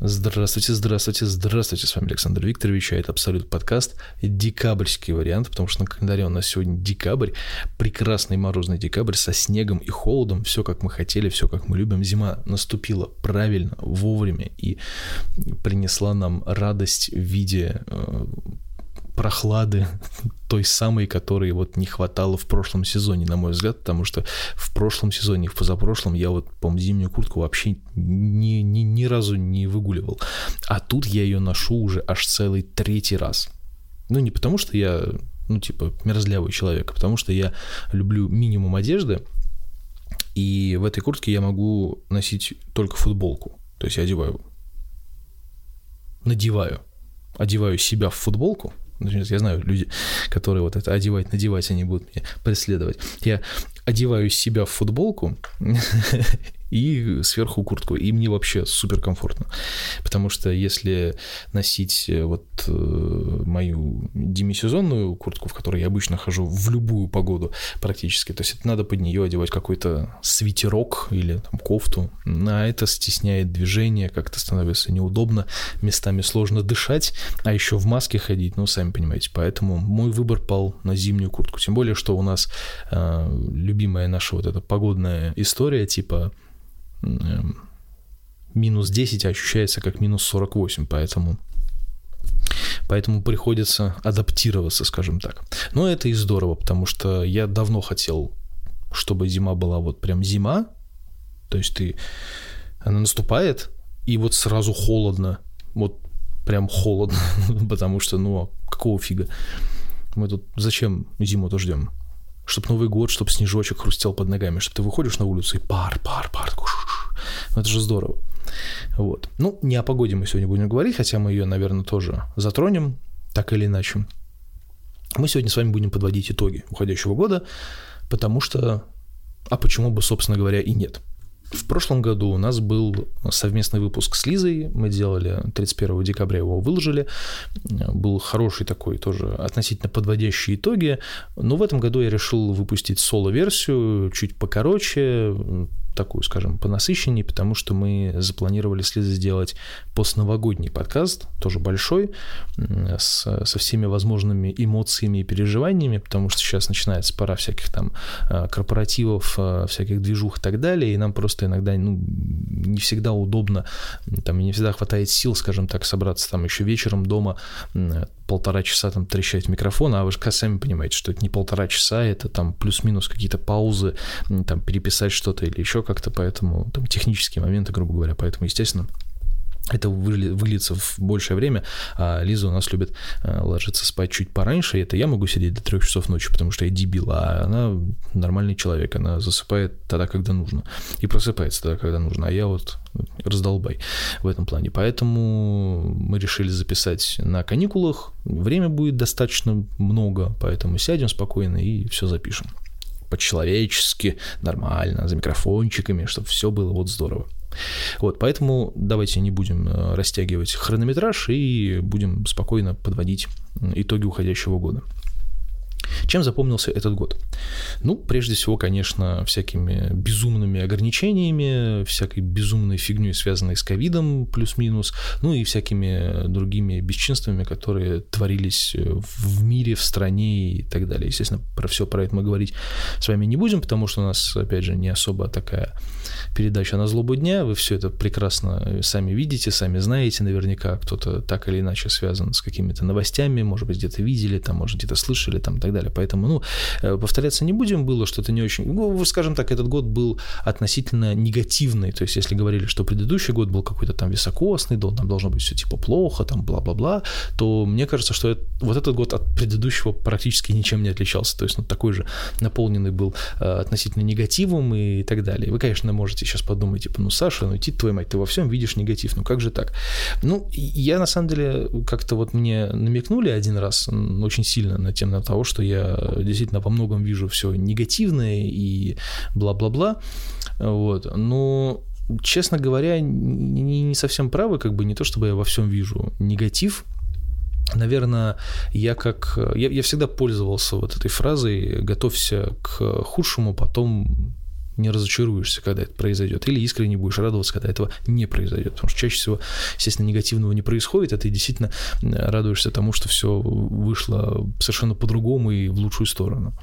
Здравствуйте, здравствуйте, здравствуйте, с вами Александр Викторович, а это Абсолют подкаст, декабрьский вариант, потому что на календаре у нас сегодня декабрь, прекрасный морозный декабрь со снегом и холодом, все как мы хотели, все как мы любим, зима наступила правильно, вовремя и принесла нам радость в виде э, прохлады той самой, которой вот не хватало в прошлом сезоне, на мой взгляд, потому что в прошлом сезоне, в позапрошлом я вот, по зимнюю куртку вообще ни, ни, ни разу не выгуливал. А тут я ее ношу уже аж целый третий раз. Ну, не потому что я, ну, типа, мерзлявый человек, а потому что я люблю минимум одежды, и в этой куртке я могу носить только футболку. То есть я одеваю, надеваю, одеваю себя в футболку, я знаю, люди, которые вот это одевать, надевать, они будут меня преследовать. Я одеваю себя в футболку и сверху куртку. И мне вообще супер комфортно. Потому что если носить э, вот э, мою демисезонную куртку, в которой я обычно хожу в любую погоду практически, то есть это надо под нее одевать какой-то свитерок или там, кофту, а это стесняет движение, как-то становится неудобно, местами сложно дышать, а еще в маске ходить, ну, сами понимаете. Поэтому мой выбор пал на зимнюю куртку. Тем более, что у нас э, любимая наша вот эта погодная история, типа минус 10 ощущается как минус 48, поэтому Поэтому приходится адаптироваться, скажем так. Но это и здорово, потому что я давно хотел, чтобы зима была вот прям зима. То есть ты... Она наступает, и вот сразу холодно. Вот прям холодно. потому что, ну, а какого фига? Мы тут зачем зиму-то ждем? Чтоб Новый год, чтоб снежочек хрустел под ногами, чтобы ты выходишь на улицу и пар, пар, пар, ну, это же здорово. Вот. Ну, не о погоде мы сегодня будем говорить, хотя мы ее, наверное, тоже затронем, так или иначе. Мы сегодня с вами будем подводить итоги уходящего года, потому что, а почему бы, собственно говоря, и нет. В прошлом году у нас был совместный выпуск с Лизой, мы делали 31 декабря его выложили, был хороший такой тоже относительно подводящий итоги, но в этом году я решил выпустить соло-версию, чуть покороче, такую, скажем, понасыщеннее, потому что мы запланировали с Лизой сделать постновогодний подкаст, тоже большой, с, со всеми возможными эмоциями и переживаниями, потому что сейчас начинается пора всяких там э, корпоративов, э, всяких движух и так далее, и нам просто иногда ну, не всегда удобно, там не всегда хватает сил, скажем так, собраться там еще вечером дома, полтора часа там трещать микрофон, а вы же сами понимаете, что это не полтора часа, это там плюс-минус какие-то паузы, там переписать что-то или еще как-то, поэтому там технические моменты, грубо говоря, поэтому, естественно, это выльется в большее время, а Лиза у нас любит э, ложиться спать чуть пораньше, и это я могу сидеть до трех часов ночи, потому что я дебил, а она нормальный человек, она засыпает тогда, когда нужно, и просыпается тогда, когда нужно, а я вот раздолбай в этом плане. Поэтому мы решили записать на каникулах, время будет достаточно много, поэтому сядем спокойно и все запишем по-человечески, нормально, за микрофончиками, чтобы все было вот здорово. Вот, поэтому давайте не будем э, растягивать хронометраж и будем спокойно подводить итоги уходящего года. Чем запомнился этот год? Ну, прежде всего, конечно, всякими безумными ограничениями, всякой безумной фигней, связанной с ковидом, плюс-минус, ну и всякими другими бесчинствами, которые творились в мире, в стране и так далее. Естественно, про все про это мы говорить с вами не будем, потому что у нас, опять же, не особо такая передача на злобу дня. Вы все это прекрасно сами видите, сами знаете наверняка. Кто-то так или иначе связан с какими-то новостями, может быть, где-то видели, там, может, где-то слышали, там, и так далее. Поэтому, ну, э, повторяться не будем, было что-то не очень... Ну, скажем так, этот год был относительно негативный. То есть, если говорили, что предыдущий год был какой-то там високосный, там должно быть все типа плохо, там бла-бла-бла, то мне кажется, что это, вот этот год от предыдущего практически ничем не отличался. То есть, ну, такой же наполненный был э, относительно негативом и так далее. Вы, конечно, можете сейчас подумать, типа, ну, Саша, ну, идти твою мать, ты во всем видишь негатив, ну, как же так? Ну, я, на самом деле, как-то вот мне намекнули один раз очень сильно на тему того, что я действительно во многом вижу все негативное и бла-бла-бла, вот, но честно говоря, не, не совсем правы, как бы не то, чтобы я во всем вижу негатив, Наверное, я как... Я, я всегда пользовался вот этой фразой «готовься к худшему, потом не разочаруешься, когда это произойдет, или искренне будешь радоваться, когда этого не произойдет. Потому что чаще всего, естественно, негативного не происходит, а ты действительно радуешься тому, что все вышло совершенно по-другому и в лучшую сторону.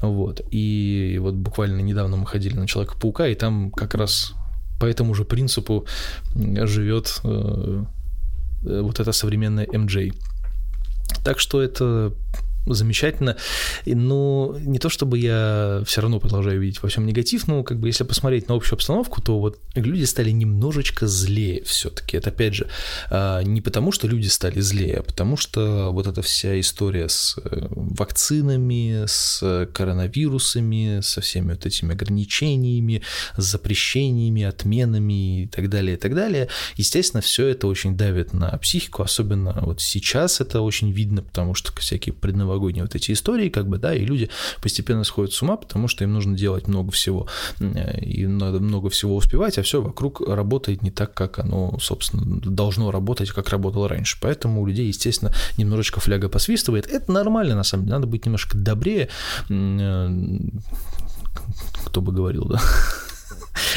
Вот. И вот буквально недавно мы ходили на Человека-паука, и там как раз по этому же принципу живет э, э, вот эта современная MJ. Так что это замечательно. Но не то чтобы я все равно продолжаю видеть во всем негатив, но как бы если посмотреть на общую обстановку, то вот люди стали немножечко злее все-таки. Это опять же а, не потому, что люди стали злее, а потому что вот эта вся история с э, вакцинами, с коронавирусами, со всеми вот этими ограничениями, запрещениями, отменами и так далее, и так далее, естественно, все это очень давит на психику, особенно вот сейчас это очень видно, потому что всякие предновогодние новогодние вот эти истории, как бы, да, и люди постепенно сходят с ума, потому что им нужно делать много всего, и надо много всего успевать, а все вокруг работает не так, как оно, собственно, должно работать, как работало раньше. Поэтому у людей, естественно, немножечко фляга посвистывает. Это нормально, на самом деле, надо быть немножко добрее, э, кто бы говорил, да.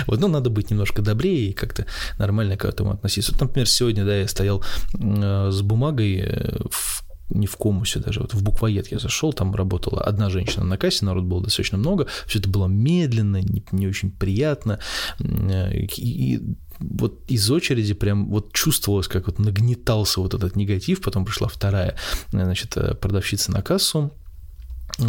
Вот, ну, надо быть немножко добрее и как-то нормально к этому относиться. Вот, например, сегодня, да, я стоял э, с бумагой э, в не в комусе даже, вот в буквоед я зашел, там работала одна женщина на кассе, народ было достаточно много, все это было медленно, не, не очень приятно, и, и вот из очереди прям вот чувствовалось, как вот нагнетался вот этот негатив, потом пришла вторая, значит, продавщица на кассу,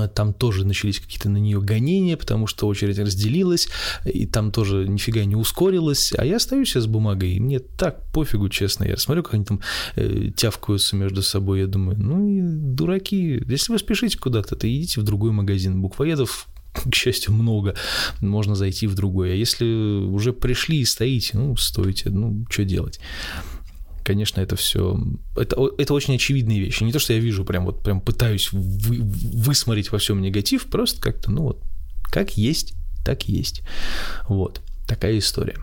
там тоже начались какие-то на нее гонения, потому что очередь разделилась, и там тоже нифига не ускорилась. А я остаюсь с бумагой, и мне так пофигу, честно. Я смотрю, как они там э, тявкаются между собой. Я думаю, ну и дураки, если вы спешите куда-то, то идите в другой магазин. Буквоедов к счастью, много, можно зайти в другой. А если уже пришли и стоите, ну, стойте, ну, что делать? Конечно, это все... Это, это очень очевидные вещи. Не то, что я вижу, прям вот прям пытаюсь вы, высмотреть во всем негатив, просто как-то, ну вот, как есть, так есть. Вот, такая история.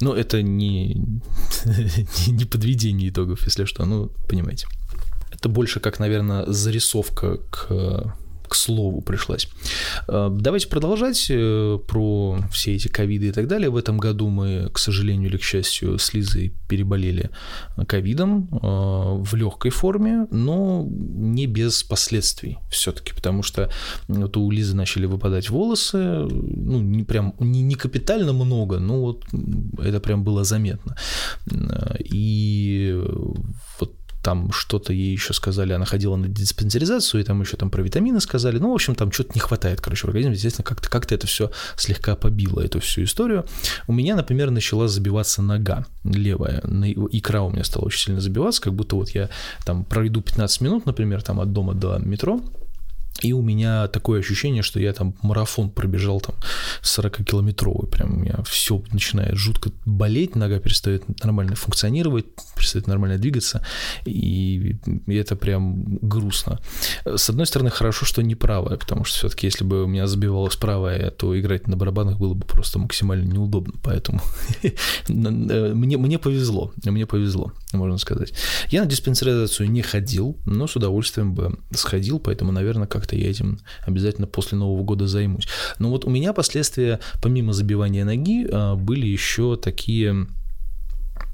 Но это не, не подведение итогов, если что, ну, понимаете. Это больше как, наверное, зарисовка к к слову пришлась. Э, давайте продолжать э, про все эти ковиды и так далее. В этом году мы, к сожалению или к счастью, с Лизой переболели ковидом э, в легкой форме, но не без последствий все-таки, потому что вот у Лизы начали выпадать волосы, ну, не прям, не, не капитально много, но вот это прям было заметно. И вот там что-то ей еще сказали, она ходила на диспансеризацию, и там еще там про витамины сказали. Ну, в общем, там что-то не хватает, короче, в организме. Естественно, как-то как это все слегка побило, эту всю историю. У меня, например, начала забиваться нога левая, икра у меня стала очень сильно забиваться, как будто вот я там пройду 15 минут, например, там от дома до метро, и у меня такое ощущение, что я там марафон пробежал там 40-километровый. Прям у меня все начинает жутко болеть, нога перестает нормально функционировать, перестает нормально двигаться, и, это прям грустно. С одной стороны, хорошо, что не правая, потому что все-таки если бы у меня забивалось правая, то играть на барабанах было бы просто максимально неудобно, поэтому мне, мне повезло, мне повезло, можно сказать. Я на диспансеризацию не ходил, но с удовольствием бы сходил, поэтому, наверное, как как-то я этим обязательно после Нового года займусь. Но вот у меня последствия, помимо забивания ноги, а, были еще такие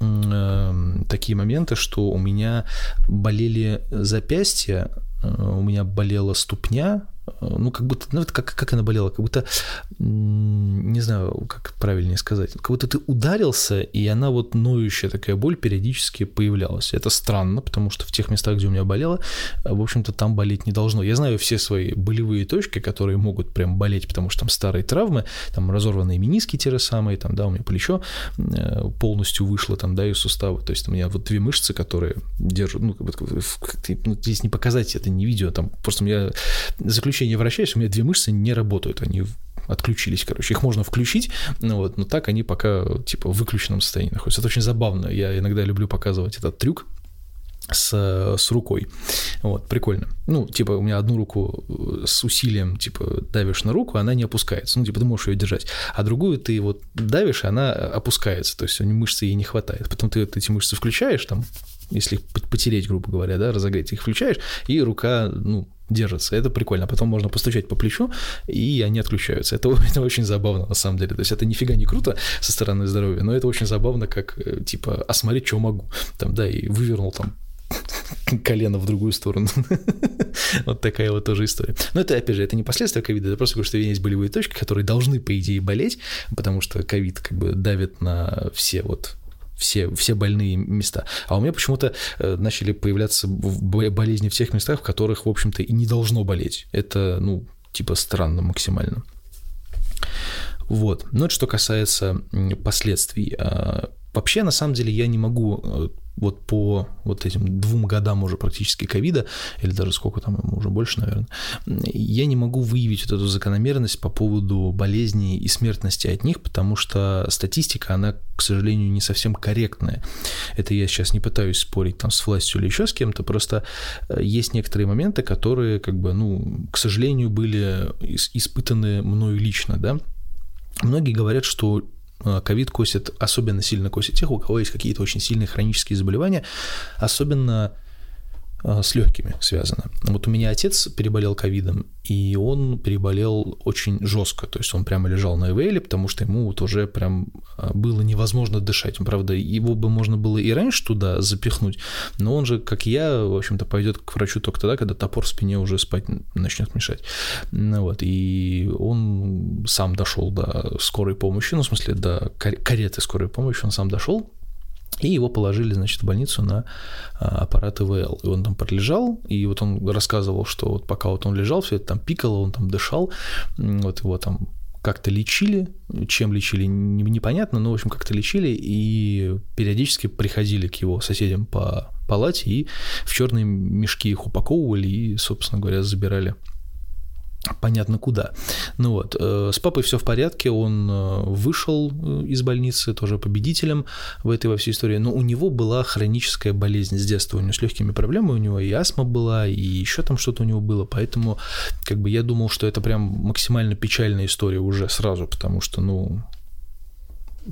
э, такие моменты, что у меня болели запястья, э, у меня болела ступня, ну, как будто, ну, как, как она болела, как будто, не знаю, как правильнее сказать, как будто ты ударился, и она вот ноющая такая боль периодически появлялась. Это странно, потому что в тех местах, где у меня болело, в общем-то, там болеть не должно. Я знаю все свои болевые точки, которые могут прям болеть, потому что там старые травмы, там разорванные мениски те же самые, там, да, у меня плечо э, полностью вышло, там, да, из сустава, то есть у меня вот две мышцы, которые держат, ну, как бы, ну здесь не показать это, не видео, там, просто у меня заключение вращаюсь, у меня две мышцы не работают, они отключились, короче. Их можно включить, ну вот, но так они пока, типа, в выключенном состоянии находятся. Это очень забавно. Я иногда люблю показывать этот трюк, с, с рукой. Вот, прикольно. Ну, типа, у меня одну руку э, с усилием, типа, давишь на руку, она не опускается. Ну, типа, ты можешь ее держать. А другую ты вот давишь, и она опускается. То есть мышцы ей не хватает. Потом ты эти мышцы включаешь, там, если потереть, грубо говоря, да, разогреть, их включаешь, и рука, ну, держится. Это прикольно. А потом можно постучать по плечу, и они отключаются. Это, это очень забавно, на самом деле. То есть это нифига не круто со стороны здоровья, но это очень забавно, как, э, типа, а смотри, что могу. Там, да, и вывернул там колено в другую сторону. вот такая вот тоже история. Но это, опять же, это не последствия ковида, это просто потому, что есть болевые точки, которые должны, по идее, болеть, потому что ковид как бы давит на все вот все, все больные места. А у меня почему-то э, начали появляться болезни в тех местах, в которых, в общем-то, и не должно болеть. Это, ну, типа странно максимально. Вот. Но это что касается последствий. А, вообще, на самом деле, я не могу э, вот по вот этим двум годам уже практически ковида, или даже сколько там ему уже больше, наверное, я не могу выявить вот эту закономерность по поводу болезней и смертности от них, потому что статистика, она, к сожалению, не совсем корректная. Это я сейчас не пытаюсь спорить там с властью или еще с кем-то, просто э, есть некоторые моменты, которые, как бы, ну, к сожалению, были испытаны мною лично, да. Многие говорят, что ковид косит, особенно сильно косит тех, у кого есть какие-то очень сильные хронические заболевания, особенно а, с легкими связано. Вот у меня отец переболел ковидом, и он переболел очень жестко, то есть он прямо лежал на ИВЛ, потому что ему вот уже прям а, было невозможно дышать. Правда, его бы можно было и раньше туда запихнуть, но он же, как я, в общем-то, пойдет к врачу только тогда, когда топор в спине уже спать начнет мешать. Ну вот, и он сам дошел до скорой помощи, ну, в смысле, до кареты скорой помощи, он сам дошел, и его положили, значит, в больницу на а, аппарат ИВЛ. И он там пролежал, и вот он рассказывал, что вот пока вот он лежал, все это там пикало, он там дышал, вот его там как-то лечили, чем лечили, непонятно, но, в общем, как-то лечили, и периодически приходили к его соседям по палате и в черные мешки их упаковывали и, собственно говоря, забирали понятно куда. Ну вот, э, с папой все в порядке, он э, вышел э, из больницы тоже победителем в этой во всей истории, но у него была хроническая болезнь с детства, у него с легкими проблемами, у него и астма была, и еще там что-то у него было, поэтому как бы я думал, что это прям максимально печальная история уже сразу, потому что, ну,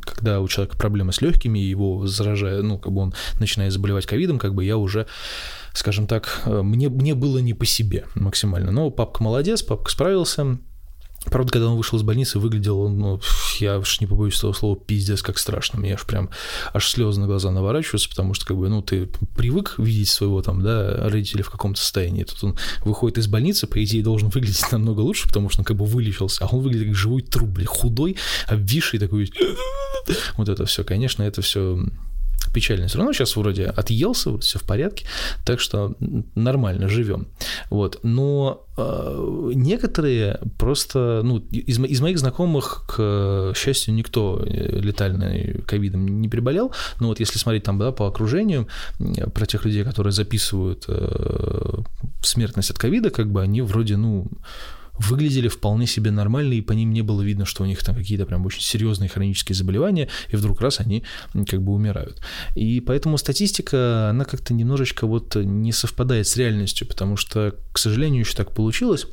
когда у человека проблемы с легкими, его заражает, ну, как бы он начинает заболевать ковидом, как бы я уже скажем так, э, мне, мне было не по себе максимально. Но папка молодец, папка справился. Правда, когда он вышел из больницы, выглядел он, ну, я уж не побоюсь этого слова, пиздец, как страшно. Мне аж прям, аж слезы на глаза наворачиваются, потому что, как бы, ну, ты привык видеть своего там, да, родителя в каком-то состоянии. Тут он выходит из больницы, по идее, должен выглядеть намного лучше, потому что он как бы вылечился, а он выглядит как живой труп, блин, худой, обвисший такой. Вот это все, конечно, это все печально. Все равно сейчас вроде отъелся, все в порядке, так что нормально живем. Вот. Но э, некоторые просто, ну, из, из моих знакомых, к счастью, никто э, летальный ковидом не переболел, но вот если смотреть там, да, по окружению, про тех людей, которые записывают э, смертность от ковида, как бы они вроде, ну, выглядели вполне себе нормально, и по ним не было видно, что у них там какие-то прям очень серьезные хронические заболевания, и вдруг раз они как бы умирают. И поэтому статистика, она как-то немножечко вот не совпадает с реальностью, потому что, к сожалению, еще так получилось,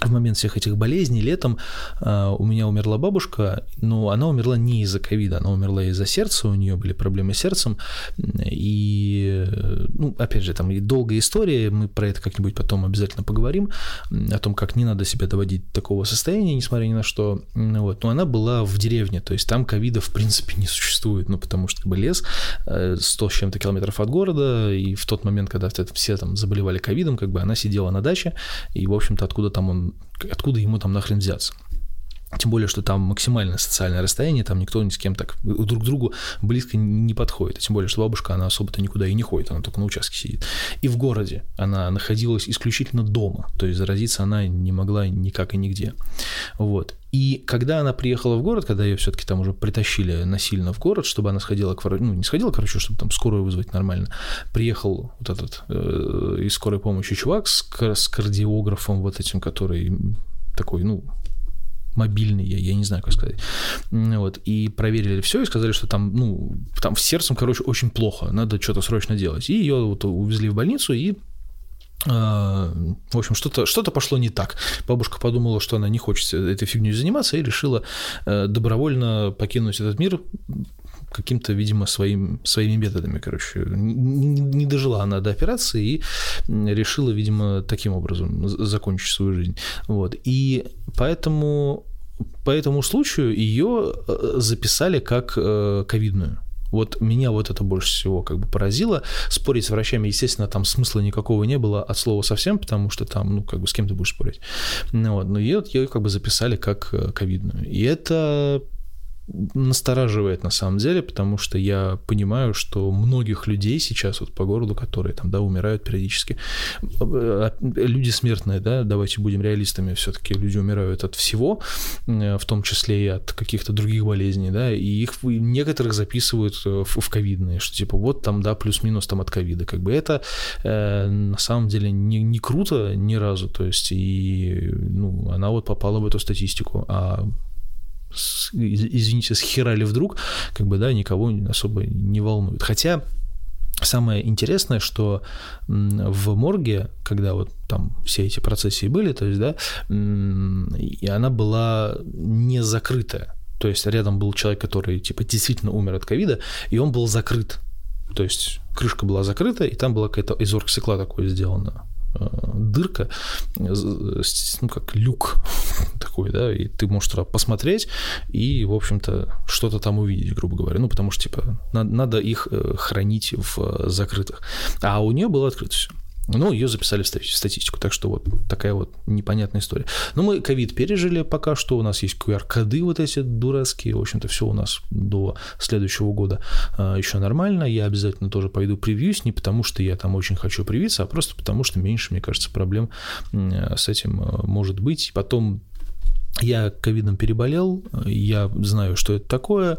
в момент всех этих болезней летом э, у меня умерла бабушка, но она умерла не из-за ковида, она умерла из-за сердца, у нее были проблемы с сердцем, и, ну, опять же, там долгая история, мы про это как-нибудь потом обязательно поговорим, о том, как не надо себя доводить до такого состояния, несмотря ни на что, вот, но она была в деревне, то есть там ковида в принципе не существует, ну, потому что как бы лес 100 э, с чем-то километров от города, и в тот момент, когда все там заболевали ковидом, как бы она сидела на даче, и, в общем-то, откуда там он откуда ему там нахрен взяться. Тем более, что там максимальное социальное расстояние, там никто ни с кем так друг к другу близко не подходит. тем более, что бабушка, она особо-то никуда и не ходит, она только на участке сидит. И в городе она находилась исключительно дома, то есть заразиться она не могла никак и нигде. Вот. И когда она приехала в город, когда ее все-таки там уже притащили насильно в город, чтобы она сходила к врачу, ну, не сходила, короче, чтобы там скорую вызвать нормально, приехал вот этот э, из скорой помощи чувак с, с кардиографом вот этим, который такой, ну, мобильный, я, я не знаю, как сказать. Вот, и проверили все и сказали, что там, ну, там с сердцем, короче, очень плохо, надо что-то срочно делать. И ее вот увезли в больницу, и а, в общем, что-то что пошло не так. Бабушка подумала, что она не хочет этой фигней заниматься, и решила э, добровольно покинуть этот мир, каким-то, видимо, своим, своими методами, короче. Не, не дожила она до операции и решила, видимо, таким образом закончить свою жизнь. Вот. И поэтому по этому случаю ее э, записали как э, ковидную. Вот меня вот это больше всего как бы поразило. Спорить с врачами, естественно, там смысла никакого не было от слова совсем, потому что там, ну, как бы с кем ты будешь спорить. Ну, вот, но ее, ее как бы записали как э, ковидную. И это настораживает на самом деле, потому что я понимаю, что многих людей сейчас вот по городу, которые там, да, умирают периодически, э, люди смертные, да, давайте будем реалистами, все-таки люди умирают от всего, э, в том числе и от каких-то других болезней, да, и их некоторых записывают э, в, ковидные, что типа вот там, да, плюс-минус там от ковида, как бы это э, на самом деле не, не круто ни разу, то есть и, ну, она вот попала в эту статистику, а извините, схерали вдруг, как бы, да, никого особо не волнует. Хотя Самое интересное, что в морге, когда вот там все эти процессии были, то есть, да, и она была не закрытая. То есть рядом был человек, который, типа, действительно умер от ковида, и он был закрыт. То есть крышка была закрыта, и там была какая-то из оргстекла такое сделано Э, дырка, э, ну, как люк такой, да, и ты можешь туда посмотреть и, в общем-то, что-то там увидеть, грубо говоря. Ну, потому что, типа, надо, надо их э, хранить в закрытых. А у нее было открыто все. Ну, ее записали в статистику, так что вот такая вот непонятная история. Но мы ковид пережили пока что, у нас есть QR-коды вот эти дурацкие, в общем-то, все у нас до следующего года а, еще нормально. Я обязательно тоже пойду превьюсь, не потому что я там очень хочу привиться, а просто потому что меньше, мне кажется, проблем с этим может быть. Потом я ковидом переболел, я знаю, что это такое,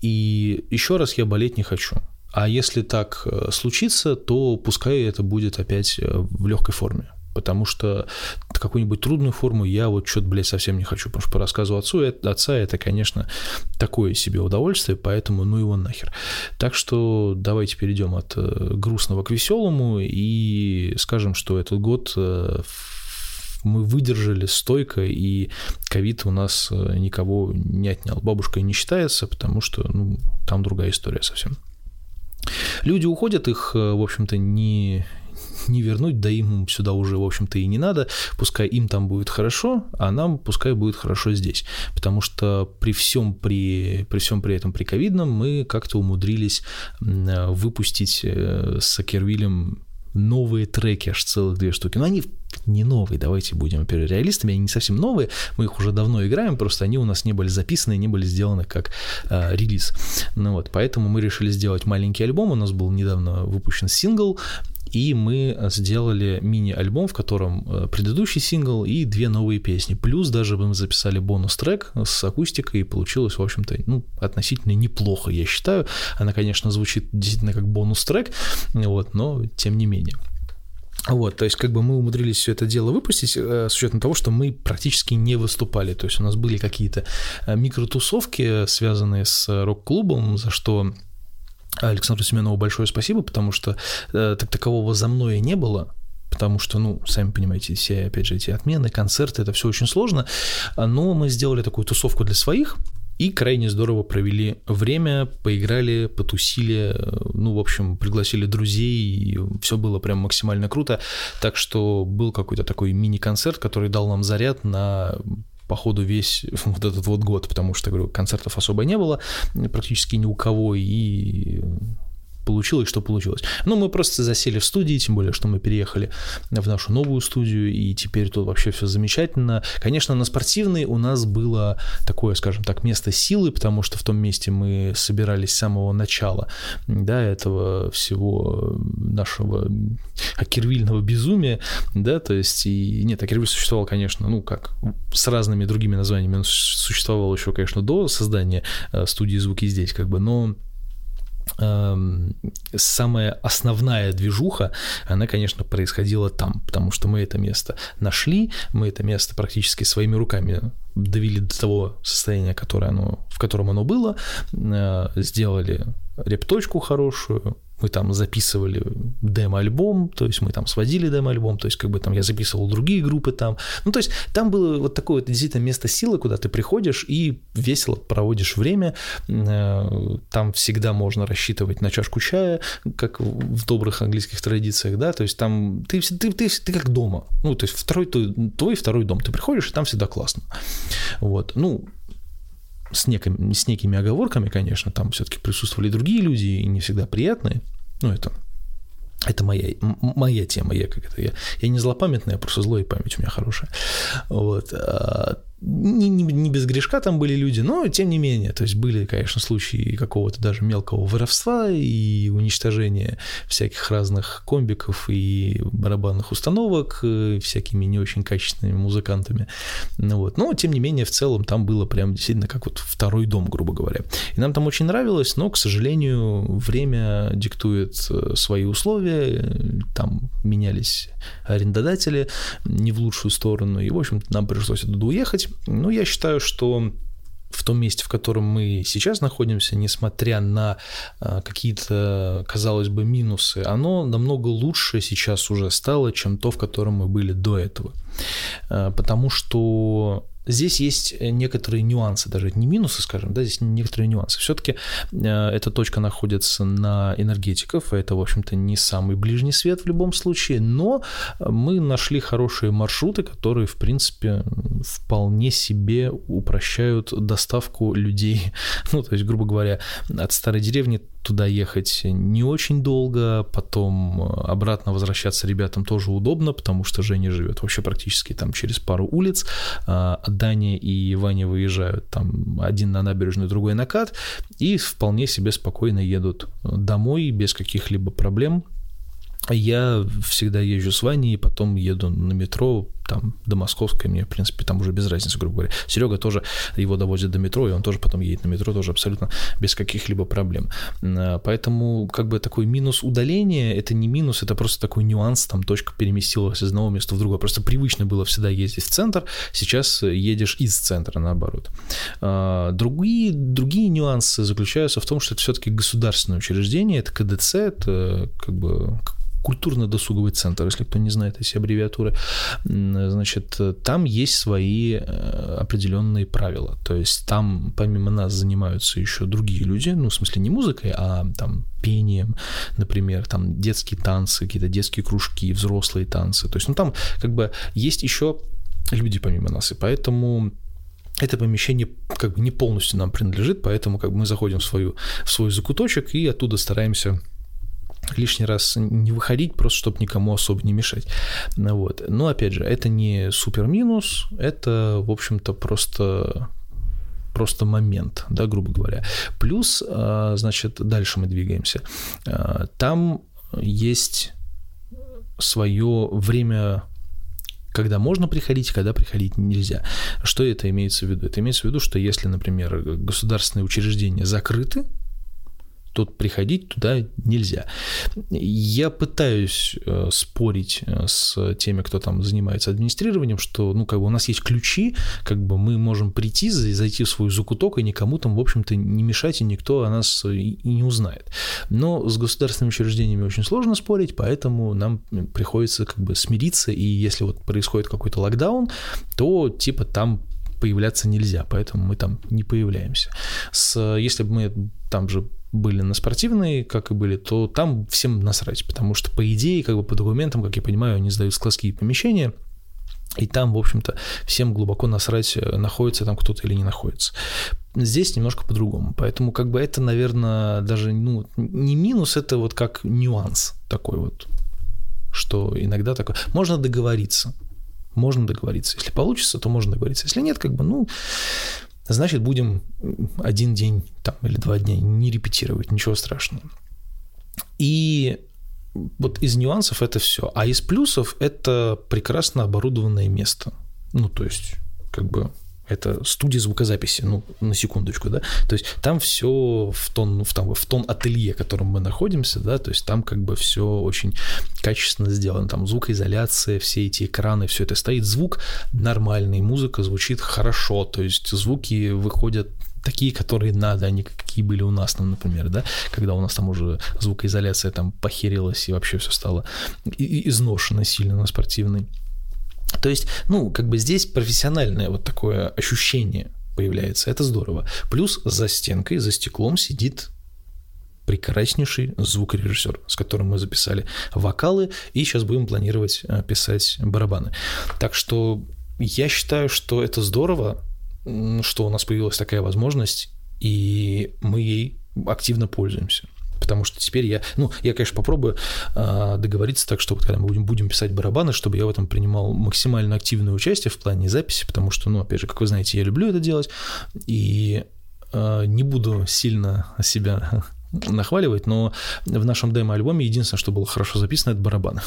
и еще раз я болеть не хочу. А если так э, случится, то пускай это будет опять э, в легкой форме. Потому что какую-нибудь трудную форму я вот что-то, блядь, совсем не хочу. Потому что по рассказу отцу, отца это, конечно, такое себе удовольствие, поэтому ну его нахер. Так что давайте перейдем от э, грустного к веселому и скажем, что этот год мы выдержали стойко, и ковид у нас никого не отнял. Бабушка не считается, потому что ну, там другая история совсем. Люди уходят, их, э, в общем-то, не, не вернуть, да им сюда уже, в общем-то, и не надо. Пускай им там будет хорошо, а нам пускай будет хорошо здесь. Потому что при всем при, при всем при этом при ковидном мы как-то умудрились выпустить э, с Акервилем новые треки, аж целых две штуки. Но они не новые, давайте будем опять реалистами, они не совсем новые, мы их уже давно играем, просто они у нас не были записаны, не были сделаны как э, релиз. Ну вот, поэтому мы решили сделать маленький альбом, у нас был недавно выпущен сингл, и мы сделали мини-альбом, в котором э, предыдущий сингл и две новые песни. Плюс даже мы записали бонус-трек с акустикой, и получилось, в общем-то, ну, относительно неплохо, я считаю. Она, конечно, звучит действительно как бонус-трек, вот, но тем не менее. Вот, то есть как бы мы умудрились все это дело выпустить э, с учетом того, что мы практически не выступали. То есть у нас были какие-то э, микротусовки, связанные с рок-клубом, за что Александру Семенову большое спасибо, потому что э, так такового за мной не было, потому что, ну, сами понимаете, все, опять же, эти отмены, концерты, это все очень сложно, но мы сделали такую тусовку для своих, и крайне здорово провели время, поиграли, потусили, ну, в общем, пригласили друзей, и все было прям максимально круто. Так что был какой-то такой мини-концерт, который дал нам заряд на по ходу весь вот этот вот год, потому что, говорю, концертов особо не было практически ни у кого, и получилось, что получилось. Ну, мы просто засели в студии, тем более, что мы переехали в нашу новую студию, и теперь тут вообще все замечательно. Конечно, на спортивной у нас было такое, скажем так, место силы, потому что в том месте мы собирались с самого начала, да, этого всего нашего акервильного безумия, да, то есть, и нет, акервиль существовал, конечно, ну, как, с разными другими названиями, он существовал еще, конечно, до создания э, студии «Звуки здесь», как бы, но самая основная движуха, она, конечно, происходила там, потому что мы это место нашли, мы это место практически своими руками довели до того состояния, которое оно, в котором оно было, э, сделали репточку хорошую, мы там записывали демо-альбом, то есть мы там сводили демо-альбом, то есть как бы там я записывал другие группы там. Ну, то есть там было вот такое вот действительно место силы, куда ты приходишь и весело проводишь время. Э, там всегда можно рассчитывать на чашку чая, как в добрых английских традициях, да, то есть там ты, ты, ты, ты как дома. Ну, то есть второй, твой второй дом. Ты приходишь, и там всегда классно. Вот. Ну, с, некими, с некими оговорками, конечно, там все-таки присутствовали другие люди, и не всегда приятные. Ну, это это моя, моя тема, я как это, я, я не злопамятная, просто злая память у меня хорошая. Вот. Не, не, не без грешка там были люди, но тем не менее, то есть были, конечно, случаи какого-то даже мелкого воровства и уничтожения всяких разных комбиков и барабанных установок э, всякими не очень качественными музыкантами. Ну, вот. Но, тем не менее, в целом там было прям действительно как вот второй дом, грубо говоря. И нам там очень нравилось, но, к сожалению, время диктует э, свои условия, там менялись арендодатели не в лучшую сторону, и, в общем-то, нам пришлось оттуда уехать, ну, я считаю, что в том месте, в котором мы сейчас находимся, несмотря на а, какие-то, казалось бы, минусы, оно намного лучше сейчас уже стало, чем то, в котором мы были до этого. А, потому что Здесь есть э, некоторые нюансы, даже не минусы, скажем, да, здесь некоторые нюансы. Все-таки э, эта точка находится на энергетиков, это, в общем-то, не самый ближний свет в любом случае, но мы нашли хорошие маршруты, которые, в принципе, вполне себе упрощают доставку людей, ну, то есть, грубо говоря, от старой деревни туда ехать не очень долго, потом э, обратно возвращаться ребятам тоже удобно, потому что Женя живет вообще практически там через пару улиц, а Даня и Ваня выезжают там один на набережную, другой на кат, и вполне себе спокойно едут домой без каких-либо проблем. Я всегда езжу с Ваней, и потом еду на метро там до Московской, мне, в принципе, там уже без разницы, грубо говоря. Серега тоже его довозит до метро, и он тоже потом едет на метро, тоже абсолютно без каких-либо проблем. А, поэтому, как бы, такой минус удаления, это не минус, это просто такой нюанс, там точка переместилась из одного места в другое. Просто привычно было всегда ездить в центр, сейчас едешь из центра, наоборот. А, другие, другие нюансы заключаются в том, что это все-таки государственное учреждение, это КДЦ, это как бы культурно-досуговый центр, если кто не знает эти аббревиатуры, значит, там есть свои э, определенные правила. То есть там помимо нас занимаются еще другие люди, ну, в смысле не музыкой, а там пением, например, там детские танцы, какие-то детские кружки, взрослые танцы. То есть, ну, там как бы есть еще люди помимо нас, и поэтому это помещение как бы не полностью нам принадлежит, поэтому как бы мы заходим в, свою, в свой закуточек и оттуда стараемся лишний раз не выходить, просто чтобы никому особо не мешать. Вот. Но опять же, это не супер минус, это, в общем-то, просто просто момент, да, грубо говоря. Плюс, а, значит, дальше мы двигаемся. А, там есть свое время когда можно приходить, когда приходить нельзя. Что это имеется в виду? Это имеется в виду, что если, например, государственные учреждения закрыты, тут приходить туда нельзя. Я пытаюсь э, спорить э, с теми, кто там занимается администрированием, что, ну, как бы у нас есть ключи, как бы мы можем прийти, зайти в свой закуток, и никому там, в общем-то, не мешать, и никто о нас и не узнает. Но с государственными учреждениями очень сложно спорить, поэтому нам приходится как бы смириться, и если вот происходит какой-то локдаун, то типа там появляться нельзя, поэтому мы там не появляемся. С, если бы мы там же были на спортивные, как и были, то там всем насрать, потому что, по идее, как бы по документам, как я понимаю, они сдают складские помещения, и там, в общем-то, всем глубоко насрать, э, находится там кто-то или не находится. Здесь немножко по-другому. Поэтому, как бы, это, наверное, даже ну, не минус, это вот как нюанс такой вот, что иногда такое. Можно договориться. Можно договориться. Если получится, то можно договориться. Если нет, как бы, ну, значит, будем один день там, или два дня не репетировать, ничего страшного. И вот из нюансов это все. А из плюсов это прекрасно оборудованное место. Ну, то есть, как бы это студия звукозаписи, ну, на секундочку, да, то есть там все в тон, в, там, в тон ателье, в котором мы находимся, да, то есть там как бы все очень качественно сделано, там звукоизоляция, все эти экраны, все это стоит, звук нормальный, музыка звучит хорошо, то есть звуки выходят такие, которые надо, а не какие были у нас, там, например, да, когда у нас там уже звукоизоляция там похерилась и вообще все стало изношено сильно на спортивный. То есть, ну, как бы здесь профессиональное вот такое ощущение появляется, это здорово. Плюс за стенкой, за стеклом сидит прекраснейший звукорежиссер, с которым мы записали вокалы, и сейчас будем планировать э, писать барабаны. Так что я считаю, что это здорово, что у нас появилась такая возможность, и мы ей активно пользуемся. Потому что теперь я, ну, я, конечно, попробую э, договориться так, чтобы когда мы будем, писать барабаны, чтобы я в этом принимал максимально активное участие в плане записи, потому что, ну, опять же, как вы знаете, я люблю это делать, и э, не буду сильно себя нахваливать, но в нашем демо-альбоме единственное, что было хорошо записано, это барабаны.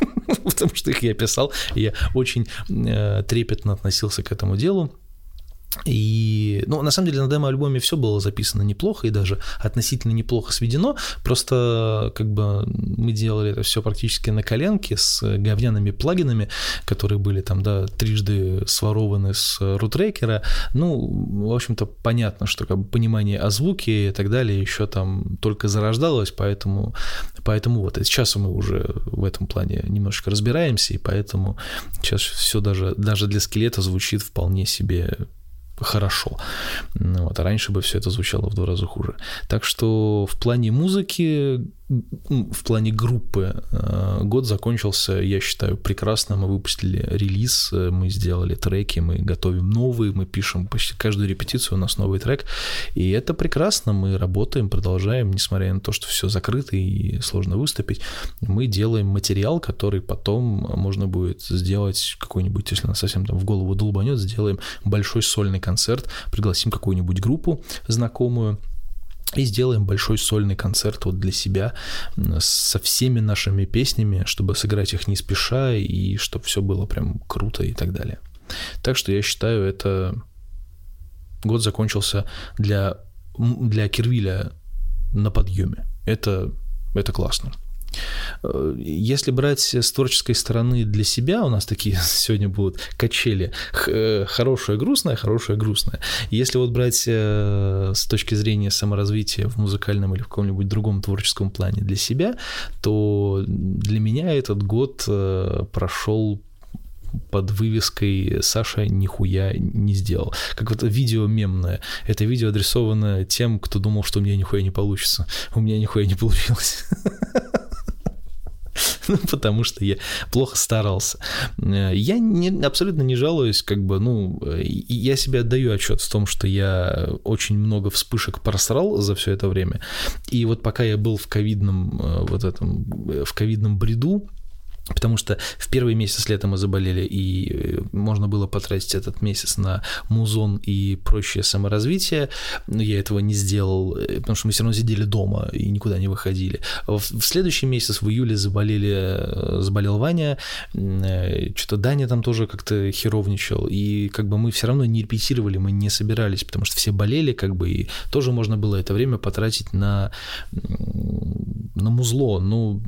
Потому что их я писал, и я очень э, трепетно относился к этому делу. И, ну, на самом деле на демо-альбоме все было записано неплохо и даже относительно неплохо сведено, просто как бы мы делали это все практически на коленке с говняными плагинами, которые были там, да, трижды сворованы с рутрекера. Ну, в общем-то, понятно, что как бы понимание о звуке и так далее еще там только зарождалось, поэтому, поэтому вот, сейчас мы уже в этом плане немножечко разбираемся, и поэтому сейчас все даже, даже для скелета звучит вполне себе хорошо. Вот, а раньше бы все это звучало в два раза хуже. Так что в плане музыки в плане группы э, год закончился, я считаю, прекрасно. Мы выпустили релиз, э, мы сделали треки, мы готовим новые, мы пишем почти каждую репетицию у нас новый трек. И это прекрасно, мы работаем, продолжаем, несмотря на то, что все закрыто и сложно выступить. Мы делаем материал, который потом можно будет сделать какой-нибудь, если нас совсем там в голову долбанет, сделаем большой сольный концерт, пригласим какую-нибудь группу знакомую, и сделаем большой сольный концерт вот для себя со всеми нашими песнями, чтобы сыграть их не спеша и чтобы все было прям круто и так далее. Так что я считаю, это год закончился для, для Кирвиля на подъеме. Это, это классно. Э, если брать с творческой стороны для себя, у нас такие сегодня будут качели, э, хорошее грустное, хорошее грустное. Если вот брать э, с точки зрения саморазвития в музыкальном или в каком-нибудь другом творческом плане для себя, то для меня этот год прошел под вывеской «Саша нихуя не сделал». Как вот видео мемное. Это видео адресовано тем, кто думал, что у меня нихуя не получится. У меня нихуя не получилось. ну, потому что я плохо старался. Э, я не, абсолютно не жалуюсь, как бы, ну, я себе отдаю отчет в том, что я очень много вспышек просрал за все это время. И вот пока я был в ковидном, э, вот этом, э, в ковидном бреду, Потому что в первый месяц лета мы заболели, и э, можно было потратить этот месяц на музон и прочее саморазвитие. Но я этого не сделал, э, потому что мы все равно сидели дома и никуда не выходили. В следующий месяц, в июле, заболели, э, заболел Ваня, что-то Даня там тоже как-то херовничал, и как бы мы все равно не репетировали, мы не собирались, потому что все болели, как бы, и тоже можно было это время потратить на, на музло. Ну,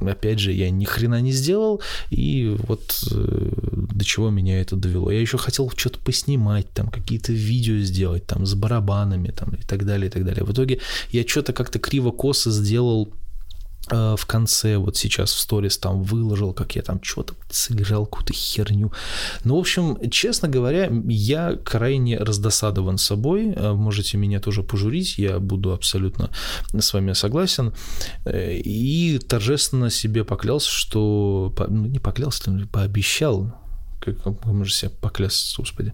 опять же, я ни хрена не сделал, и вот э, до чего меня это довело. Я еще хотел что-то поснимать, там какие-то видео сделать, там с барабанами, там и так далее, и так далее. В итоге я что-то как-то криво-косо сделал в конце, вот сейчас в сторис там выложил, как я там что-то сыграл, какую-то херню. Ну, в общем, честно говоря, я крайне раздосадован собой. Э, можете меня тоже пожурить, я буду абсолютно с вами согласен. Э, и торжественно себе поклялся, что... Ну, не поклялся, пообещал, как мы же себя поклясться, господи,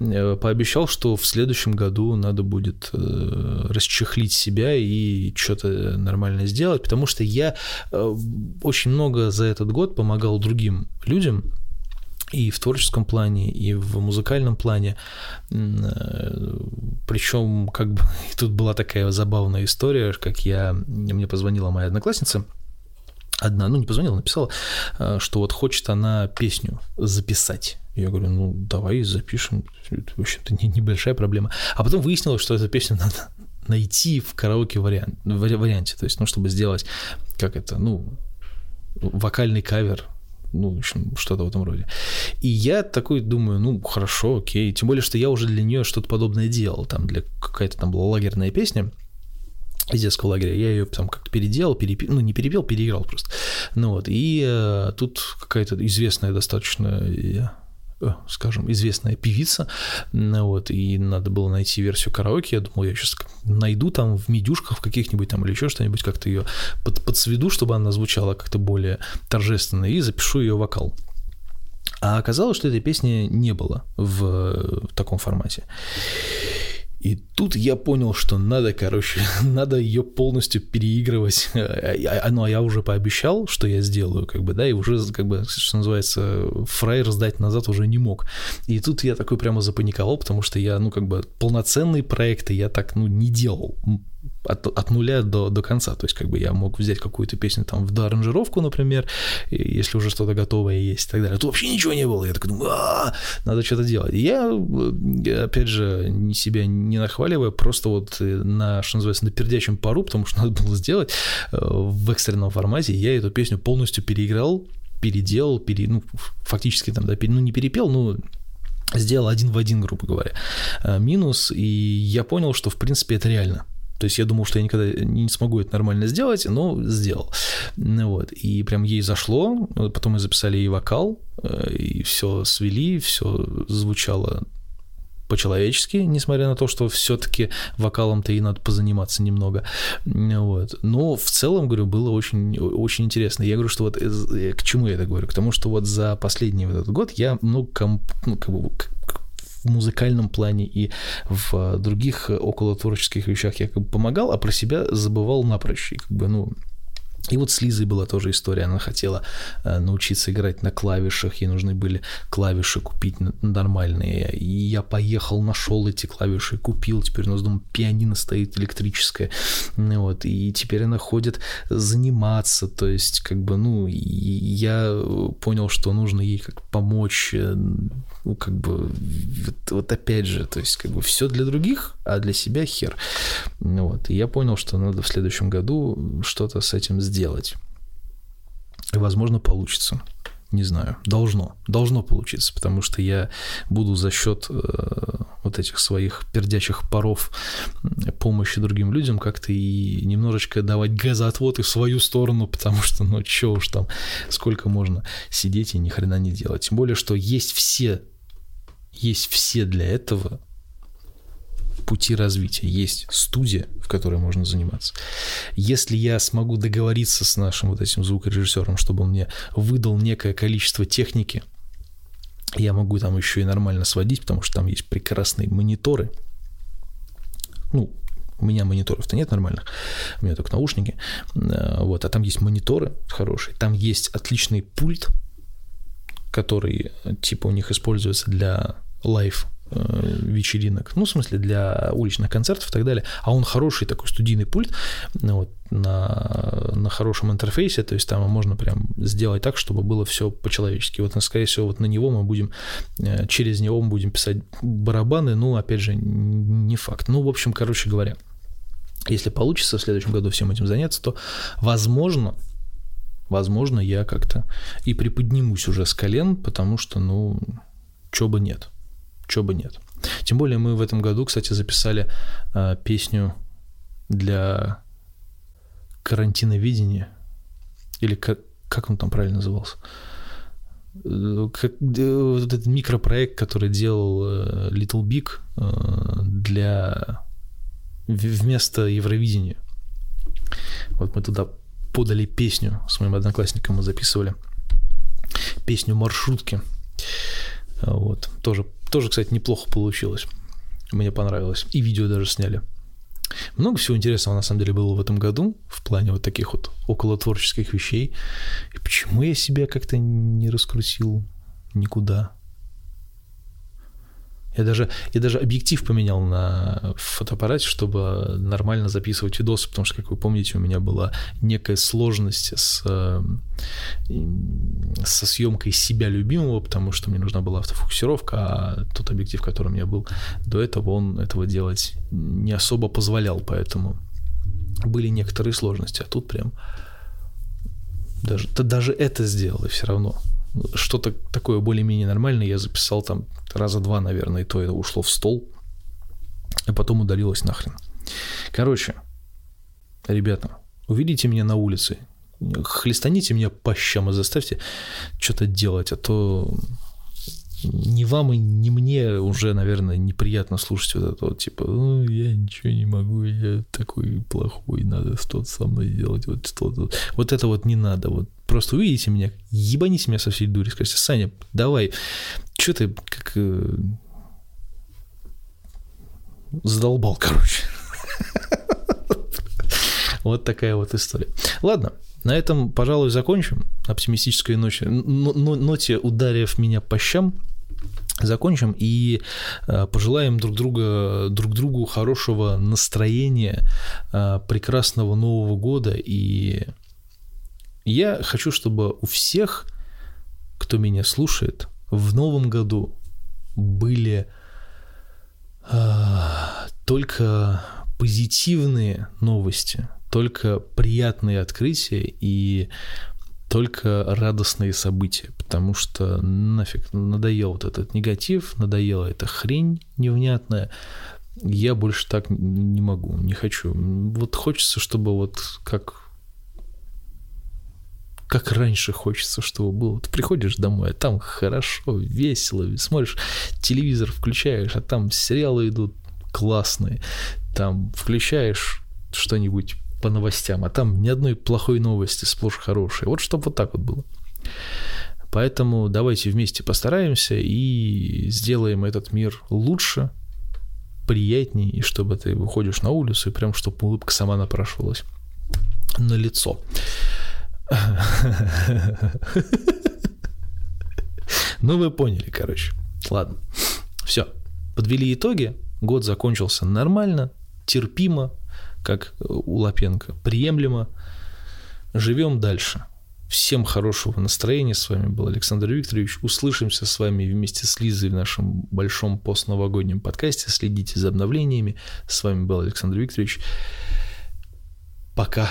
э, пообещал, что в следующем году надо будет э, расчехлить себя и что-то нормально сделать, потому что я э, очень много за этот год помогал другим людям, и в творческом плане, и в музыкальном плане. Причем, как бы, тут была такая забавная история, как я, мне позвонила моя одноклассница, одна, ну не позвонила, написала, э, что вот хочет она песню записать. Я говорю, ну давай запишем, это, в общем-то не, небольшая проблема. А потом выяснилось, что эту песню надо найти в караоке вариант, варианте, то есть, ну, чтобы сделать, как это, ну, вокальный кавер ну, в общем, что-то в этом роде. И я такой думаю, ну, хорошо, окей. Тем более, что я уже для нее что-то подобное делал. Там для какая-то там была лагерная песня из детского лагеря. Я ее там как-то переделал, перепи... ну, не перепел, переиграл просто. Ну вот, и э, тут какая-то известная достаточно Э, скажем, известная певица, вот, и надо было найти версию караоке, я думал, я сейчас найду там в медюшках каких-нибудь там или еще что-нибудь, как-то ее под, подсведу, чтобы она звучала как-то более торжественно, и запишу ее вокал. А оказалось, что этой песни не было в, в таком формате. И тут я понял, что надо, короче, надо ее полностью переигрывать. Ну, а я уже пообещал, что я сделаю, как бы, да, и уже, как бы, что называется, фраер сдать назад уже не мог. И тут я такой прямо запаниковал, потому что я, ну, как бы, полноценные проекты я так, ну, не делал от, от нуля до, до конца. То есть, как бы я мог взять какую-то песню там в доаранжировку, например, если уже что-то готовое есть и так далее. Тут вообще ничего не было. Я такой думаю, а надо что-то делать. И я, опять же, не себя не нахваливая, просто вот на, что называется, на пердячем пару, потому что надо было сделать э, в экстренном формате, я эту песню полностью переиграл, переделал, пере, ну, фактически там, да, ну, не перепел, ну, сделал один в один, грубо говоря, э, минус, и я понял, что, в принципе, это реально. То есть я думал, что я никогда не смогу это нормально сделать, но сделал. Ну вот. И прям ей зашло. Потом мы записали ей вокал, э, и все свели, все звучало по-человечески, несмотря на то, что все-таки вокалом-то и надо позаниматься немного. Вот. Но в целом, говорю, было очень, очень интересно. Я говорю, что вот э, к чему я это говорю? К тому, что вот за последний вот этот год я много комп, ну, как бы, в музыкальном плане и в других около творческих вещах я как бы помогал, а про себя забывал напрочь. И как бы, ну, и вот с Лизой была тоже история. Она хотела э, научиться играть на клавишах, ей нужны были клавиши купить нормальные. И я поехал, нашел эти клавиши, купил. Теперь у нас дома пианино стоит электрическое. Вот. И теперь она ходит заниматься. То есть, как бы, ну, я понял, что нужно ей как помочь э, ну, как бы, вот, вот опять же, то есть, как бы, все для других, а для себя хер. Вот. И я понял, что надо в следующем году что-то с этим сделать. И, возможно, получится. Не знаю, должно, должно получиться, потому что я буду за счет э, вот этих своих пердячих паров помощи другим людям как-то и немножечко давать газоотводы в свою сторону, потому что, ну, что уж там, сколько можно сидеть и ни хрена не делать. Тем более, что есть все есть все для этого пути развития. Есть студия, в которой можно заниматься. Если я смогу договориться с нашим вот этим звукорежиссером, чтобы он мне выдал некое количество техники, я могу там еще и нормально сводить, потому что там есть прекрасные мониторы. Ну, у меня мониторов-то нет нормальных, у меня только наушники. Э, вот, а там есть мониторы хорошие, там есть отличный пульт, который типа у них используется для live э, вечеринок, ну, в смысле, для уличных концертов и так далее, а он хороший такой студийный пульт, ну, вот, на, на хорошем интерфейсе, то есть там можно прям сделать так, чтобы было все по-человечески. Вот, скорее всего, вот на него мы будем, э, через него мы будем писать барабаны, ну, опять же, не факт. Ну, в общем, короче говоря, если получится в следующем году всем этим заняться, то, возможно, возможно, я как-то и приподнимусь уже с колен, потому что, ну, чего бы нет чего бы нет. Тем более мы в этом году, кстати, записали э, песню для карантиновидения, или как, как он там правильно назывался? Э, как, вот этот микропроект, который делал э, Little Big э, для вместо Евровидения. Вот мы туда подали песню с моим одноклассником, мы записывали песню маршрутки. Вот, тоже тоже, кстати, неплохо получилось. Мне понравилось. И видео даже сняли. Много всего интересного на самом деле было в этом году в плане вот таких вот около творческих вещей. И почему я себя как-то не раскрутил никуда? Я даже, я даже объектив поменял на фотоаппарате, чтобы нормально записывать видосы, потому что, как вы помните, у меня была некая сложность с, э, со съемкой себя любимого, потому что мне нужна была автофокусировка, а тот объектив, который у меня был до этого, он этого делать не особо позволял, поэтому были некоторые сложности, а тут прям даже, даже это сделал, и все равно что-то такое более-менее нормальное я записал там раза два, наверное, и то это ушло в стол, а потом удалилось нахрен. Короче, ребята, увидите меня на улице, хлестаните меня по щам и заставьте что-то делать, а то ни вам и ни мне уже, наверное, неприятно слушать вот это вот, типа, ну, я ничего не могу, я такой плохой, надо что-то со мной делать, вот что-то. Вот это вот не надо, вот просто увидите меня, ебаните меня со всей дури, скажите, Саня, давай, что ты как... Э, задолбал, короче. Вот такая вот история. Ладно, на этом, пожалуй, закончим. Оптимистической ночи. Ноте, ударив меня по щам, закончим и э, пожелаем друг, друга, друг другу хорошего настроения, э, прекрасного Нового года. И я хочу, чтобы у всех, кто меня слушает, в Новом году были э, только позитивные новости, только приятные открытия и только радостные события, потому что нафиг надоел вот этот негатив, надоела эта хрень невнятная. Я больше так не могу, не хочу. Вот хочется, чтобы вот как как раньше хочется, чтобы было. Ты приходишь домой, а там хорошо, весело, смотришь телевизор, включаешь, а там сериалы идут классные. Там включаешь что-нибудь по новостям, а там ни одной плохой новости, сплошь хорошие. Вот чтобы вот так вот было. Поэтому давайте вместе постараемся и сделаем этот мир лучше, приятнее, и чтобы ты выходишь на улицу, и прям чтобы улыбка сама напрашивалась на лицо. Ну, вы поняли, короче. Ладно. Все. Подвели итоги. Год закончился нормально, терпимо, как у Лапенко, приемлемо. Живем дальше. Всем хорошего настроения. С вами был Александр Викторович. Услышимся с вами вместе с Лизой в нашем большом постновогоднем подкасте. Следите за обновлениями. С вами был Александр Викторович. Пока.